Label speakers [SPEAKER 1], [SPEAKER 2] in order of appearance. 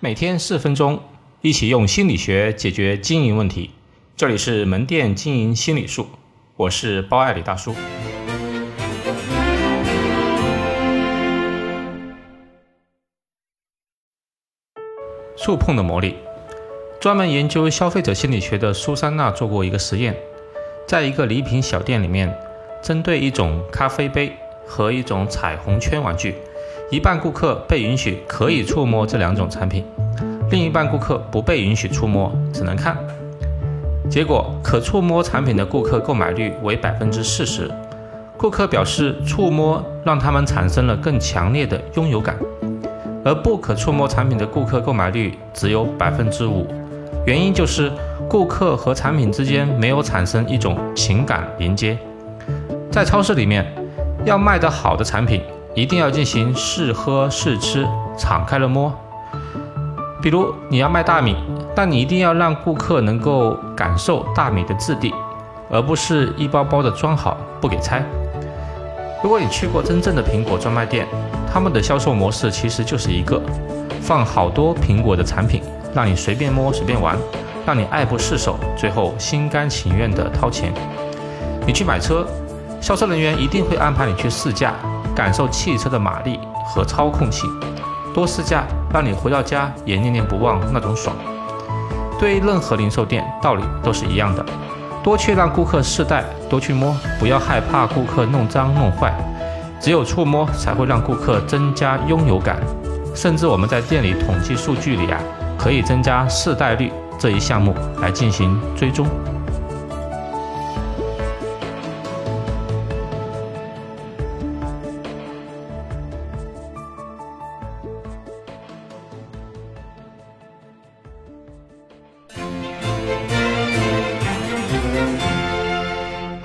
[SPEAKER 1] 每天四分钟，一起用心理学解决经营问题。这里是门店经营心理术，我是包爱李大叔。触碰的魔力。专门研究消费者心理学的苏珊娜做过一个实验，在一个礼品小店里面，针对一种咖啡杯和一种彩虹圈玩具。一半顾客被允许可以触摸这两种产品，另一半顾客不被允许触摸，只能看。结果，可触摸产品的顾客购买率为百分之四十，顾客表示触摸让他们产生了更强烈的拥有感；而不可触摸产品的顾客购买率只有百分之五，原因就是顾客和产品之间没有产生一种情感连接。在超市里面，要卖得好的产品。一定要进行试喝试吃，敞开了摸。比如你要卖大米，但你一定要让顾客能够感受大米的质地，而不是一包包的装好不给拆。如果你去过真正的苹果专卖店，他们的销售模式其实就是一个，放好多苹果的产品，让你随便摸随便玩，让你爱不释手，最后心甘情愿的掏钱。你去买车，销售人员一定会安排你去试驾。感受汽车的马力和操控性，多试驾，让你回到家也念念不忘那种爽。对于任何零售店，道理都是一样的，多去让顾客试戴，多去摸，不要害怕顾客弄脏弄坏。只有触摸才会让顾客增加拥有感。甚至我们在店里统计数据里啊，可以增加试戴率这一项目来进行追踪。